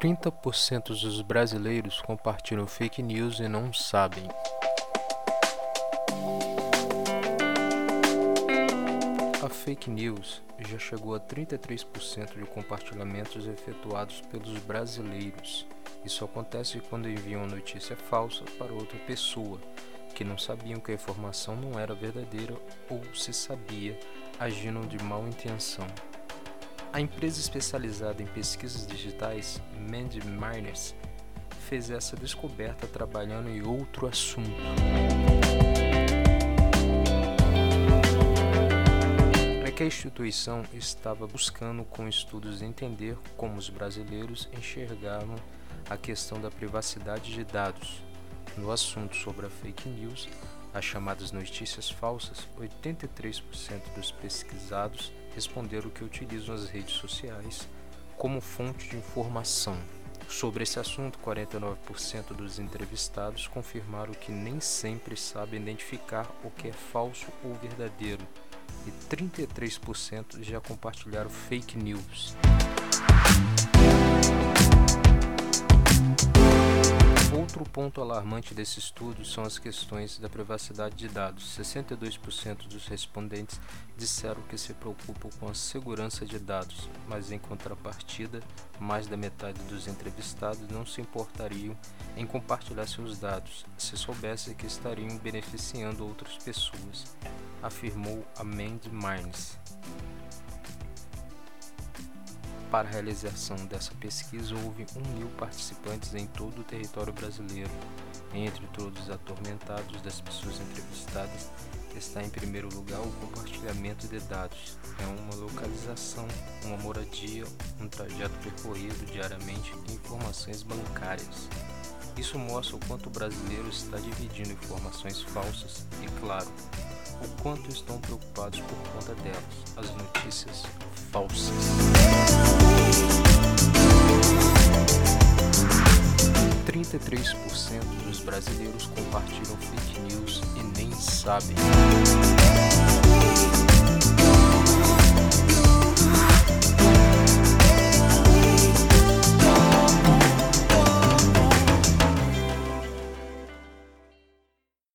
30% dos brasileiros compartilham fake news e não sabem. A fake news já chegou a 33% de compartilhamentos efetuados pelos brasileiros. Isso acontece quando enviam notícia falsa para outra pessoa, que não sabiam que a informação não era verdadeira ou se sabia, agindo de mal intenção. A empresa especializada em pesquisas digitais, Mandy Miners, fez essa descoberta trabalhando em outro assunto. É que a instituição estava buscando com estudos entender como os brasileiros enxergavam a questão da privacidade de dados. No assunto sobre a fake news, as chamadas notícias falsas, 83% dos pesquisados responderam que utilizam as redes sociais como fonte de informação. Sobre esse assunto, 49% dos entrevistados confirmaram que nem sempre sabem identificar o que é falso ou verdadeiro, e 33% já compartilharam fake news. Ponto alarmante desse estudo são as questões da privacidade de dados. 62% dos respondentes disseram que se preocupam com a segurança de dados, mas em contrapartida, mais da metade dos entrevistados não se importariam em compartilhar seus dados se soubessem que estariam beneficiando outras pessoas, afirmou a Mandy Mines. Para a realização dessa pesquisa, houve um mil participantes em todo o território brasileiro. Entre todos os atormentados das pessoas entrevistadas, está em primeiro lugar o compartilhamento de dados. É uma localização, uma moradia, um trajeto percorrido diariamente e informações bancárias. Isso mostra o quanto o brasileiro está dividindo informações falsas e, claro, o quanto estão preocupados por conta delas, as notícias falsas. 33% dos brasileiros compartilham fake news e nem sabem.